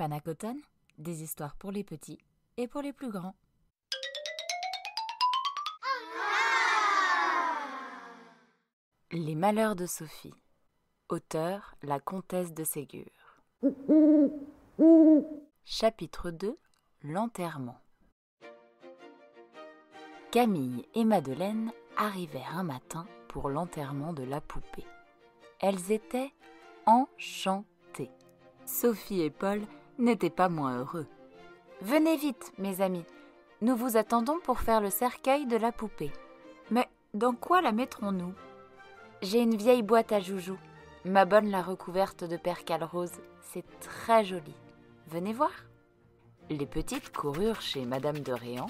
Panacoton, des histoires pour les petits et pour les plus grands. Les malheurs de Sophie. Auteur La Comtesse de Ségur. Chapitre 2 L'enterrement. Camille et Madeleine arrivèrent un matin pour l'enterrement de la poupée. Elles étaient enchantées. Sophie et Paul n'étaient pas moins heureux. Venez vite, mes amis. Nous vous attendons pour faire le cercueil de la poupée. Mais dans quoi la mettrons-nous? J'ai une vieille boîte à joujoux. Ma bonne l'a recouverte de percale rose. C'est très joli. Venez voir. Les petites coururent chez Madame de Réan,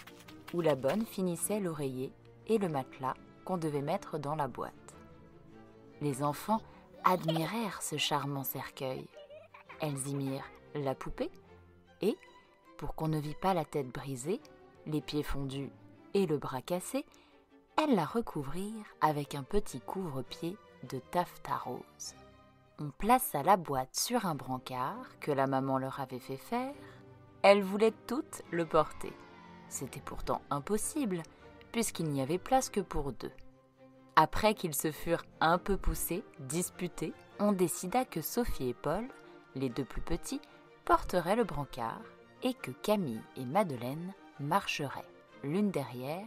où la bonne finissait l'oreiller et le matelas qu'on devait mettre dans la boîte. Les enfants admirèrent ce charmant cercueil. Elles y mirent la poupée et, pour qu'on ne vît pas la tête brisée, les pieds fondus et le bras cassé, elles la recouvrirent avec un petit couvre-pied de taffetas rose. On plaça la boîte sur un brancard que la maman leur avait fait faire. Elles voulaient toutes le porter. C'était pourtant impossible, puisqu'il n'y avait place que pour deux. Après qu'ils se furent un peu poussés, disputés, on décida que Sophie et Paul, les deux plus petits, porteraient le brancard et que Camille et Madeleine marcheraient, l'une derrière,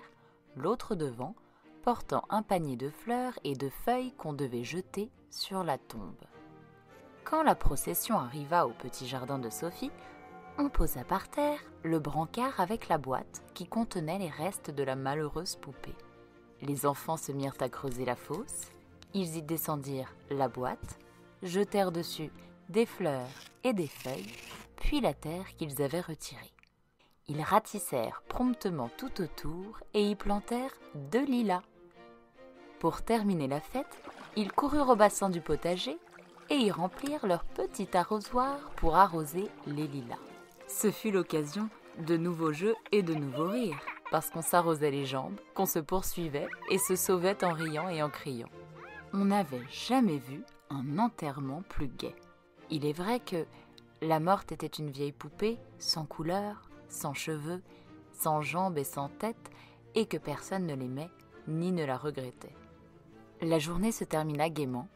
l'autre devant, portant un panier de fleurs et de feuilles qu'on devait jeter sur la tombe. Quand la procession arriva au petit jardin de Sophie, on posa par terre le brancard avec la boîte qui contenait les restes de la malheureuse poupée. Les enfants se mirent à creuser la fosse, ils y descendirent la boîte, jetèrent dessus des fleurs et des feuilles, puis la terre qu'ils avaient retirée. Ils ratissèrent promptement tout autour et y plantèrent deux lilas. Pour terminer la fête, ils coururent au bassin du potager et y remplirent leur petit arrosoir pour arroser les lilas. Ce fut l'occasion de nouveaux jeux et de nouveaux rires, parce qu'on s'arrosait les jambes, qu'on se poursuivait et se sauvait en riant et en criant. On n'avait jamais vu un enterrement plus gai. Il est vrai que la morte était une vieille poupée, sans couleur, sans cheveux, sans jambes et sans tête, et que personne ne l'aimait ni ne la regrettait. La journée se termina gaiement,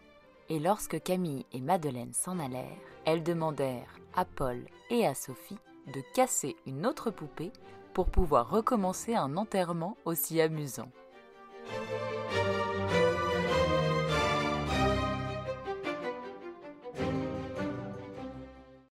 et lorsque Camille et Madeleine s'en allèrent, elles demandèrent à Paul et à Sophie de casser une autre poupée pour pouvoir recommencer un enterrement aussi amusant.